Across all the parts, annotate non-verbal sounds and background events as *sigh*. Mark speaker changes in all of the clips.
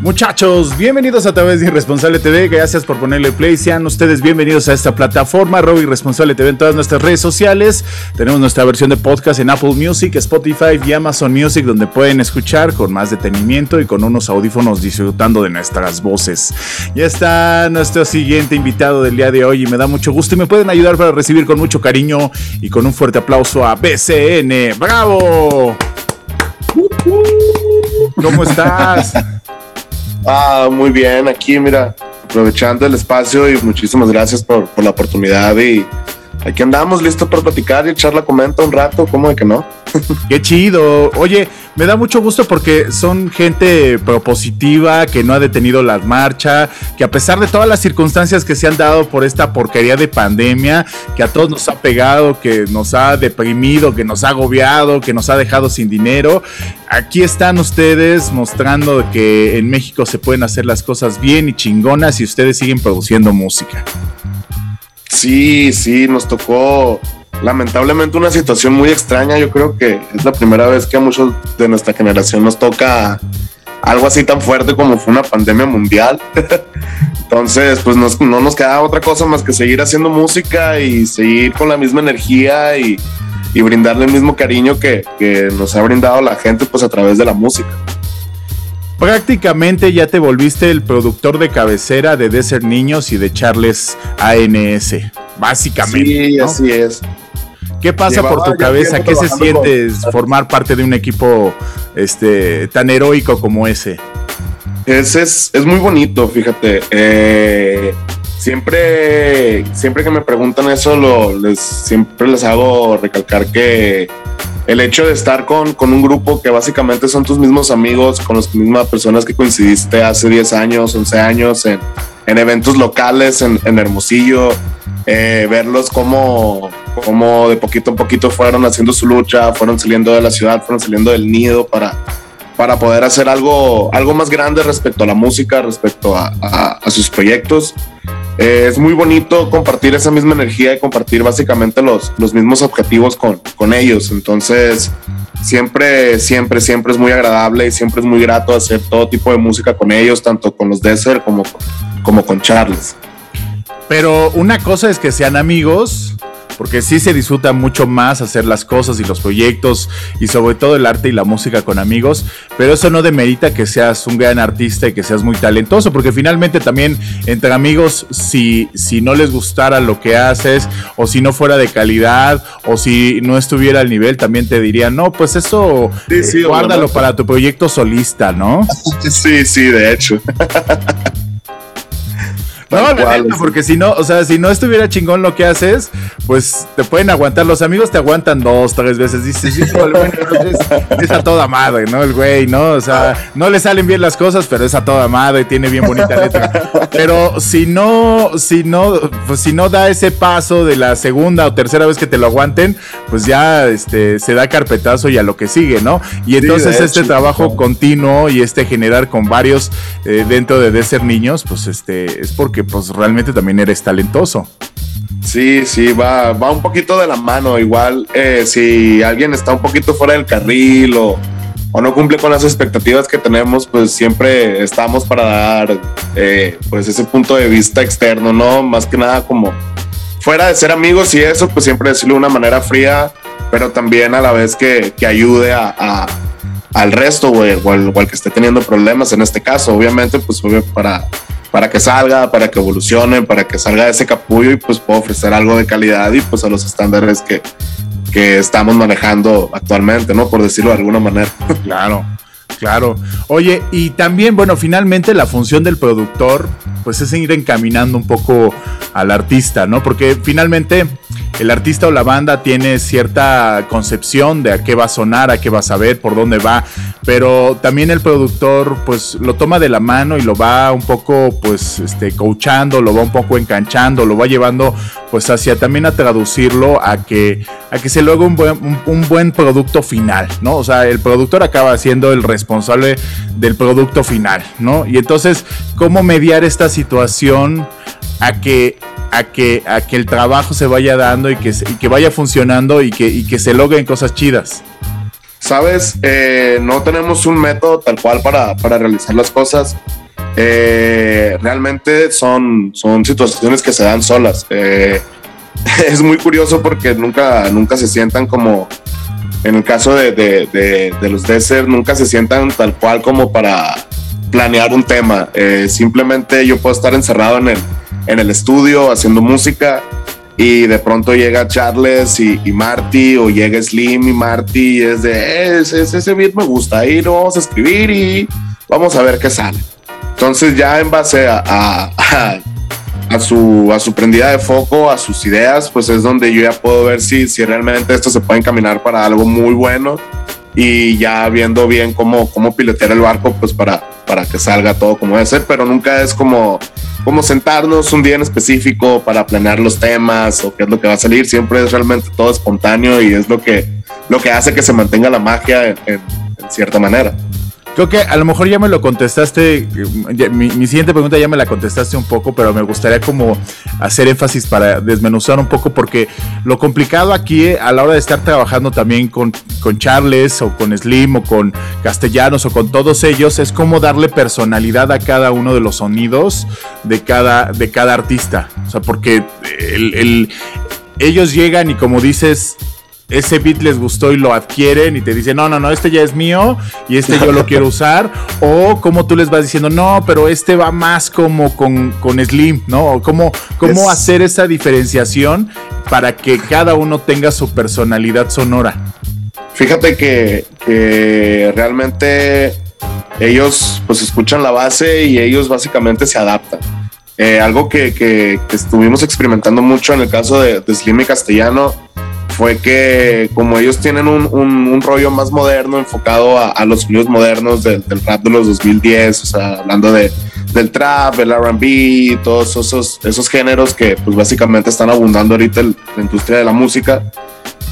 Speaker 1: Muchachos, bienvenidos a través de Irresponsable TV. Gracias por ponerle play. Sean ustedes bienvenidos a esta plataforma, Robo Irresponsable TV en todas nuestras redes sociales. Tenemos nuestra versión de podcast en Apple Music, Spotify y Amazon Music, donde pueden escuchar con más detenimiento y con unos audífonos disfrutando de nuestras voces. Ya está nuestro siguiente invitado del día de hoy y me da mucho gusto y me pueden ayudar para recibir con mucho cariño y con un fuerte aplauso a BCN. ¡Bravo! ¿Cómo estás?
Speaker 2: Ah, muy bien, aquí mira, aprovechando el espacio y muchísimas gracias por, por la oportunidad y aquí andamos listos para platicar y echar la comenta un rato, ¿cómo de que no? *laughs*
Speaker 1: Qué chido. Oye, me da mucho gusto porque son gente propositiva, que no ha detenido la marcha, que a pesar de todas las circunstancias que se han dado por esta porquería de pandemia, que a todos nos ha pegado, que nos ha deprimido, que nos ha agobiado, que nos ha dejado sin dinero, aquí están ustedes mostrando que en México se pueden hacer las cosas bien y chingonas y ustedes siguen produciendo música.
Speaker 2: Sí, sí, nos tocó lamentablemente una situación muy extraña. Yo creo que es la primera vez que a muchos de nuestra generación nos toca algo así tan fuerte como fue una pandemia mundial. *laughs* Entonces, pues no nos queda otra cosa más que seguir haciendo música y seguir con la misma energía y, brindarle el mismo cariño que, que, nos ha brindado la gente pues a través de la música.
Speaker 1: Prácticamente ya te volviste el productor de cabecera de Desert Niños y de Charles ANS, básicamente.
Speaker 2: Sí, así es.
Speaker 1: ¿Qué pasa por tu cabeza? ¿Qué se siente formar parte de un equipo este, tan heroico como ese?
Speaker 2: Es, es, es muy bonito, fíjate. Eh, siempre, siempre que me preguntan eso, lo, les, siempre les hago recalcar que el hecho de estar con, con, un grupo que básicamente son tus mismos amigos, con las mismas personas que coincidiste hace 10 años, 11 años en, en eventos locales en, en Hermosillo, eh, verlos como, como de poquito a poquito fueron haciendo su lucha, fueron saliendo de la ciudad, fueron saliendo del nido para, para poder hacer algo, algo más grande respecto a la música, respecto a, a, sus proyectos. Eh, es muy bonito compartir esa misma energía y compartir básicamente los, los mismos objetivos con, con ellos. Entonces, siempre, siempre, siempre es muy agradable y siempre es muy grato hacer todo tipo de música con ellos, tanto con los Desert como, como con Charles.
Speaker 1: Pero una cosa es que sean amigos, porque sí se disfruta mucho más hacer las cosas y los proyectos y sobre todo el arte y la música con amigos, pero eso no demerita que seas un gran artista y que seas muy talentoso, porque finalmente también entre amigos, si, si no les gustara lo que haces o si no fuera de calidad o si no estuviera al nivel, también te dirían, no, pues eso eh, guárdalo para tu proyecto solista, ¿no? *laughs*
Speaker 2: Sí, sí, de hecho. *laughs*
Speaker 1: No, no, porque si no, o sea, si no estuviera chingón lo que haces, pues te pueden aguantar. Los amigos te aguantan dos, tres veces. Dices, sí, bueno, es, es, a toda madre, ¿no? El güey, ¿no? O sea, no le salen bien las cosas, pero es a toda madre, tiene bien bonita letra. Pero si no, si no, pues si no da ese paso de la segunda o tercera vez que te lo aguanten, pues ya este, se da carpetazo y a lo que sigue, ¿no? Y entonces este trabajo continuo y este generar con varios eh, dentro de, de ser niños, pues este, es porque pues realmente también eres talentoso.
Speaker 2: Sí, sí, va, va un poquito de la mano. Igual eh, si alguien está un poquito fuera del carril o, o, no cumple con las expectativas que tenemos, pues siempre estamos para dar eh, pues ese punto de vista externo, ¿no? Más que nada como fuera de ser amigos y eso, pues siempre decirlo de una manera fría, pero también a la vez que, que ayude a, al resto, güey, o, al, que esté teniendo problemas en este caso. Obviamente, pues para para que salga, para que evolucione, para que salga de ese capullo y pues pueda ofrecer algo de calidad y pues a los estándares que, que estamos manejando actualmente, ¿no? Por decirlo de alguna manera. *laughs*
Speaker 1: Claro. Claro. Oye, y también, bueno, finalmente la función del productor, pues es ir encaminando un poco al artista, ¿no? Porque finalmente el artista o la banda tiene cierta concepción de a qué va a sonar, a qué va a saber, por dónde va, pero también el productor pues lo toma de la mano y lo va un poco pues este coachando, lo va un poco enganchando, lo va llevando pues hacia también a traducirlo a que a que se logre un buen, un, buen producto final, ¿no? O sea, el productor acaba siendo el responsable del producto final, ¿no? Y entonces, ¿cómo mediar esta situación a que a que, a que el trabajo se vaya dando y que, que vaya funcionando y que, y que se logren cosas chidas.
Speaker 2: Sabes, eh, no tenemos un método tal cual para, para realizar las cosas. Eh, realmente son, son situaciones que se dan solas. Eh, *laughs* es muy curioso porque nunca, nunca se sientan como, en el caso de, de, de, los Desert, nunca se sientan tal cual como para planear un tema. simplemente yo puedo estar encerrado en el, en el estudio haciendo música y de pronto llega Charles y, Marty o llega Slim y Marty y es de ese, ese beat me gusta, ahí lo vamos a escribir y vamos a ver qué sale. Entonces ya en base a, a, su, a su prendida de foco, a sus ideas, pues es donde yo ya puedo ver si, si realmente esto se puede encaminar para algo muy bueno y ya viendo bien cómo, cómo pilotear el barco, pues para, para que salga todo como debe ser, pero nunca es como, como sentarnos un día en específico para planear los temas o qué es lo que va a salir, siempre es realmente todo espontáneo y es lo que, lo que hace que se mantenga la magia en cierta manera.
Speaker 1: Creo que a lo mejor ya me lo contestaste, mi, siguiente pregunta ya me la contestaste un poco, pero me gustaría como hacer énfasis para desmenuzar un poco, porque lo complicado aquí eh, a la hora de estar trabajando también con, con Charles o con Slim o con Castellanos o con todos ellos es como darle personalidad a cada uno de los sonidos de cada, de cada artista. O sea, porque ellos llegan y como dices, ese beat les gustó y lo adquieren y te dicen, no, no, no, este ya es mío y este yo lo *laughs* quiero usar. O como tú les vas diciendo, no, pero este va más como con, Slim, ¿no? O cómo, cómo hacer esa diferenciación para que cada uno tenga su personalidad sonora.
Speaker 2: Fíjate que, realmente ellos pues escuchan la base y ellos básicamente se adaptan. Eh, algo que, estuvimos experimentando mucho en el caso de, de Slim y Castellano fue que como ellos tienen un, un, rollo más moderno, enfocado a, los sonidos modernos del, rap de los 2010, o sea, hablando de, del trap, el RB, todos esos, esos géneros que pues básicamente están abundando ahorita en la industria de la música.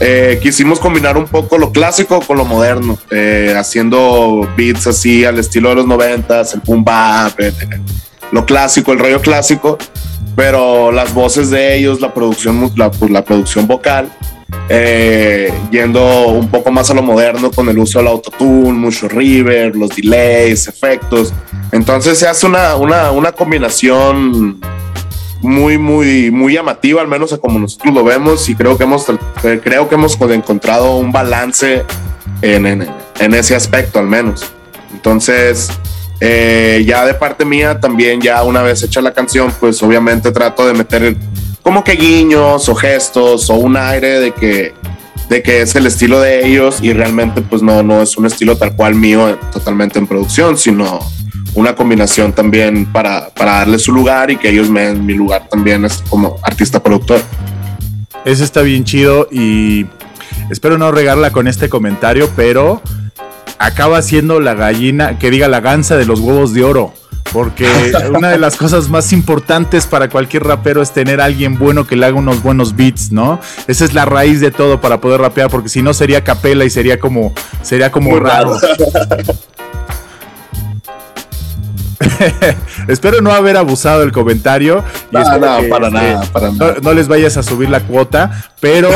Speaker 2: Eh, quisimos combinar un poco lo clásico con lo moderno, eh, haciendo beats así al estilo de los noventas, el boom bap, lo clásico, el rollo clásico, pero las voces de ellos, la producción, la, pues, la producción vocal, eh, yendo un poco más a lo moderno con el uso del autotune, mucho river, los delays, efectos. Entonces se hace una, una, una combinación muy, muy, muy llamativa, al menos como nosotros lo vemos, y creo que hemos, eh, creo que hemos encontrado un balance en, en, en ese aspecto, al menos. Entonces, eh, ya de parte mía, también ya una vez hecha la canción, pues obviamente trato de meter como que guiños o gestos o un aire de que, de que es el estilo de ellos y realmente pues no, no es un estilo tal cual mío totalmente en producción, sino una combinación también para, para darle su lugar y que ellos me den mi lugar también como artista productor.
Speaker 1: Eso está bien chido y espero no regarla con este comentario, pero acaba siendo la gallina, que diga la gansa de los huevos de oro. Porque una de las cosas más importantes para cualquier rapero es tener a alguien bueno que le haga unos buenos beats, ¿no? Esa es la raíz de todo para poder rapear, porque si no sería capela y sería como, sería como raro. *laughs* Espero no haber abusado del comentario.
Speaker 2: Y no, no, para nada, para
Speaker 1: nada. No, les vayas a subir la cuota, pero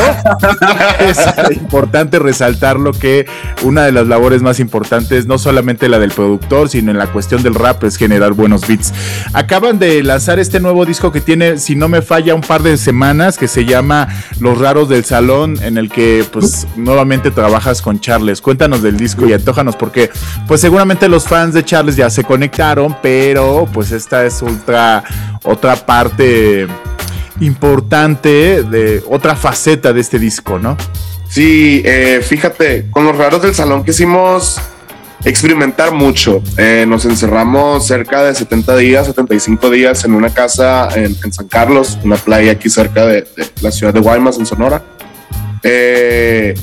Speaker 1: es importante resaltar lo que una de las labores más importantes, no solamente la del productor, sino en la cuestión del rap, es generar buenos beats. Acaban de lanzar este nuevo disco que tiene, si no me falla, un par de semanas, que se llama Los Raros del Salón, en el que pues nuevamente trabajas con Charles. Cuéntanos del disco y antójanos, porque pues seguramente los fans de Charles ya se conectaron, pero pues esta es otra, otra parte importante de otra faceta de este disco, ¿no?
Speaker 2: Sí, eh, fíjate, con los raros del salón quisimos experimentar mucho. Eh, nos encerramos cerca de 70 días, 75 días en una casa en, San Carlos, una playa aquí cerca de, la ciudad de Guaymas, en Sonora. Eh,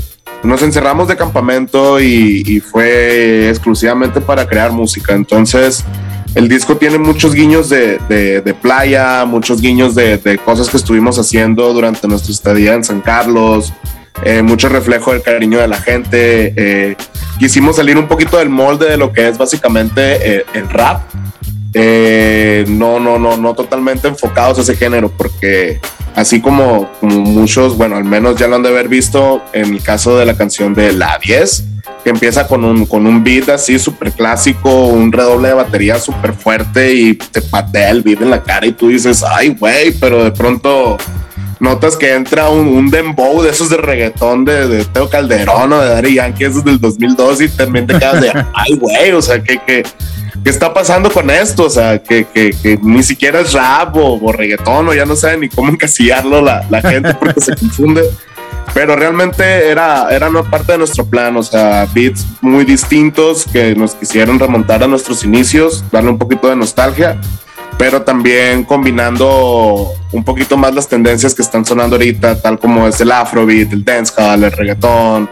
Speaker 2: nos encerramos de campamento y, fue exclusivamente para crear música. Entonces, el disco tiene muchos guiños de, playa, muchos guiños de, cosas que estuvimos haciendo durante nuestra estadía en San Carlos, eh, mucho reflejo del cariño de la gente. Eh, quisimos salir un poquito del molde de lo que es básicamente eh, el rap. No, no, no, no totalmente enfocados a ese género, porque así como, como muchos, bueno, al menos ya lo han de haber visto en el caso de la canción de La 10, que empieza con un, con un beat así súper clásico, un redoble de batería súper fuerte y te patea el beat en la cara y tú dices, ay, güey, pero de pronto notas que entra un, un dembow de esos de reggaetón de, de Teo Calderón o de Daddy Yankee, esos del 2002 y también te quedas de, *laughs* ay, güey, o sea, que, que, ¿qué está pasando con esto? O sea, que, que, que ni siquiera es rap o, reggaetón o ya no sabe ni cómo encasillarlo la, la gente porque se confunde. Pero realmente era, era una parte de nuestro plan, o sea, beats muy distintos que nos quisieron remontar a nuestros inicios, darle un poquito de nostalgia pero también combinando un poquito más las tendencias que están sonando ahorita, tal como es el afrobeat, el dancehall, el reggaetón,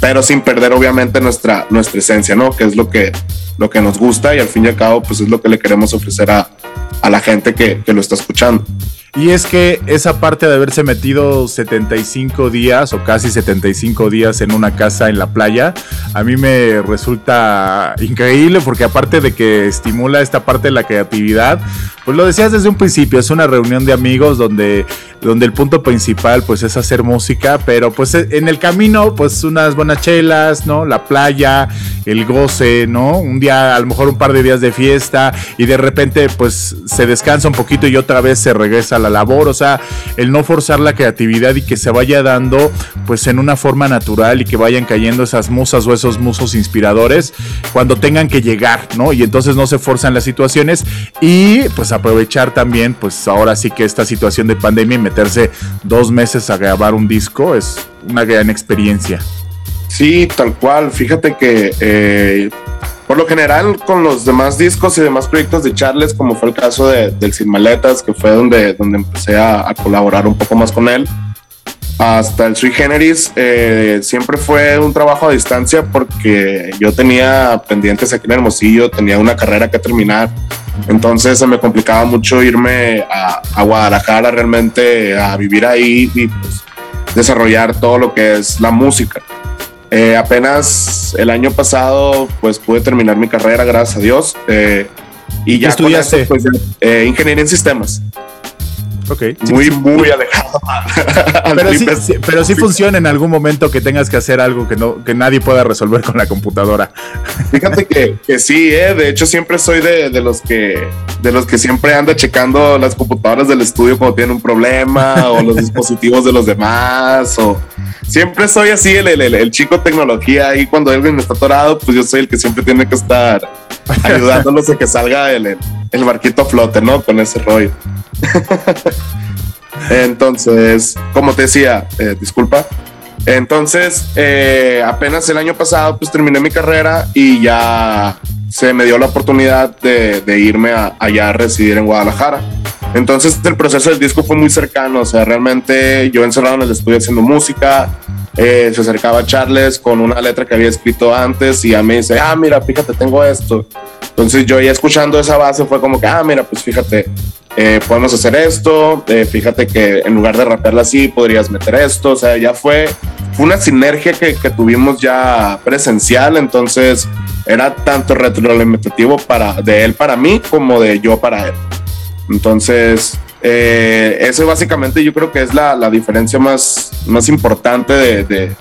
Speaker 2: pero sin perder obviamente nuestra, nuestra esencia, ¿no? Que es lo que, lo que nos gusta y al fin y al cabo pues es lo que le queremos ofrecer a, a la gente que, que lo está escuchando.
Speaker 1: Y es que esa parte de haberse metido 75 días o casi 75 días en una casa en la playa, a mí me resulta increíble porque aparte de que estimula esta parte de la creatividad, pues lo decías desde un principio, es una reunión de amigos donde, donde el punto principal pues es hacer música, pero pues en el camino pues unas buenas chelas, ¿no? La playa, el goce, ¿no? Un día, a lo mejor un par de días de fiesta y de repente pues se descansa un poquito y otra vez se regresa a la labor, o sea, el no forzar la creatividad y que se vaya dando pues en una forma natural y que vayan cayendo esas musas o esos musos inspiradores cuando tengan que llegar, ¿no? Y entonces no se forzan las situaciones y pues aprovechar también pues ahora sí que esta situación de pandemia y meterse dos meses a grabar un disco es una gran experiencia.
Speaker 2: Sí, tal cual. Fíjate que eh, por lo general con los demás discos y demás proyectos de Charles, como fue el caso de, del Sin Maletas, que fue donde, donde empecé a, colaborar un poco más con él, hasta el Sui Generis, eh, siempre fue un trabajo a distancia porque yo tenía pendientes aquí en Hermosillo, tenía una carrera que terminar, entonces se me complicaba mucho irme a, a Guadalajara realmente a vivir ahí y pues, desarrollar todo lo que es la música. Eh, apenas el año pasado, pues pude terminar mi carrera, gracias a Dios. Eh, y ya
Speaker 1: estudiaste?
Speaker 2: pues, eh, ingeniería en sistemas.
Speaker 1: Ok.
Speaker 2: Muy, muy alejado. *laughs*
Speaker 1: pero, sí, funciona en algún momento que tengas que hacer algo que, no, que nadie pueda resolver con la computadora.
Speaker 2: Fíjate que, *laughs* que sí, ¿eh? de hecho siempre soy de, de, los que, de los que siempre anda checando las computadoras del estudio cuando tienen un problema o los dispositivos de los demás o siempre soy así el, el, el, chico tecnología y cuando alguien está atorado pues yo soy el que siempre tiene que estar *laughs* ayudándolos a que salga el, el barquito a flote, ¿no? Con ese rollo. *laughs* Entonces, como te decía, eh, disculpa. Entonces, eh, apenas el año pasado, pues terminé mi carrera y ya se me dio la oportunidad de, irme allá a residir en Guadalajara. Entonces, el proceso del disco fue muy cercano. O sea, realmente yo encerrado en el estudio haciendo música. Eh, se acercaba Charles con una letra que había escrito antes y ya me dice, ah, mira, fíjate, tengo esto. Entonces yo ya escuchando esa base fue como que, ah, mira, pues fíjate, eh, podemos hacer esto, eh, fíjate que en lugar de rapearla así podrías meter esto, o sea, ya fue, una sinergia que, que, tuvimos ya presencial, entonces era tanto retroalimentativo para, de él para mí como de yo para él. Entonces, eh, eso básicamente yo creo que es la, la diferencia más, más importante de, de,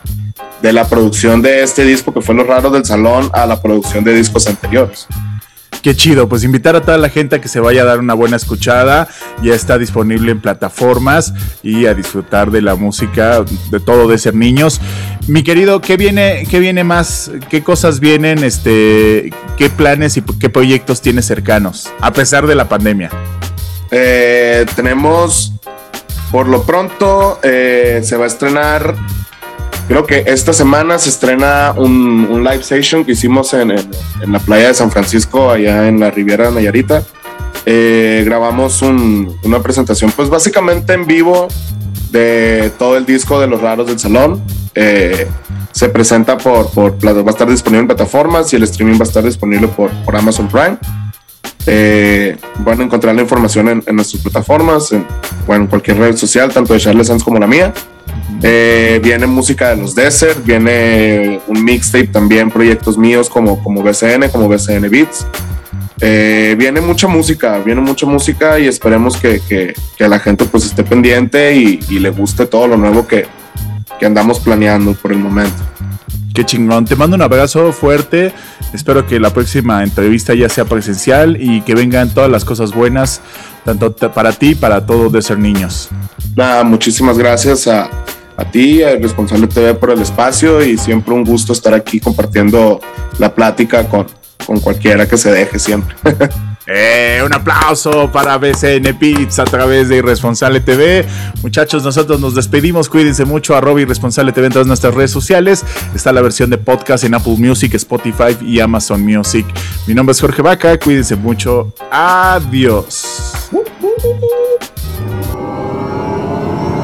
Speaker 2: de la producción de este disco que fue Los Raros del Salón a la producción de discos anteriores.
Speaker 1: Qué chido, pues invitar a toda la gente a que se vaya a dar una buena escuchada. Ya está disponible en plataformas y a disfrutar de la música, de todo de ser niños. Mi querido, ¿qué viene, qué viene más? ¿Qué cosas vienen? Este, ¿Qué planes y qué proyectos tienes cercanos? A pesar de la pandemia.
Speaker 2: Eh, tenemos por lo pronto eh, se va a estrenar, creo que esta semana se estrena un, live session que hicimos en, la playa de San Francisco, allá en la Riviera de Nayarita. Eh, grabamos una presentación, pues básicamente en vivo de todo el disco de los raros del salón. Eh, se presenta por, por, va a estar disponible en plataformas y el streaming va a estar disponible por, por Amazon Prime. Eh, van a encontrar la información en, nuestras plataformas, en, bueno, en cualquier red social, tanto de Charles Sands como la mía. Eh, viene música de los Desert, viene un mixtape también, proyectos míos como, como BCN, como BCN Beats. Eh, viene mucha música, viene mucha música y esperemos que, que, que la gente pues esté pendiente y, y, le guste todo lo nuevo que, que andamos planeando por el momento.
Speaker 1: Qué chingón. Te mando un abrazo fuerte. Espero que la próxima entrevista ya sea presencial y que vengan todas las cosas buenas, tanto para ti para todos de ser niños.
Speaker 2: Nada, muchísimas gracias a, a ti, al responsable TV por el espacio y siempre un gusto estar aquí compartiendo la plática con, con cualquiera que se deje siempre. *laughs*
Speaker 1: Eh, un aplauso para BCN Pizza a través de Irresponsable TV. Muchachos, nosotros nos despedimos. Cuídense mucho. Arroba Irresponsable TV en todas nuestras redes sociales. Está la versión de podcast en Apple Music, Spotify y Amazon Music. Mi nombre es Jorge Vaca. Cuídense mucho. Adiós.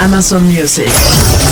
Speaker 3: Amazon Music.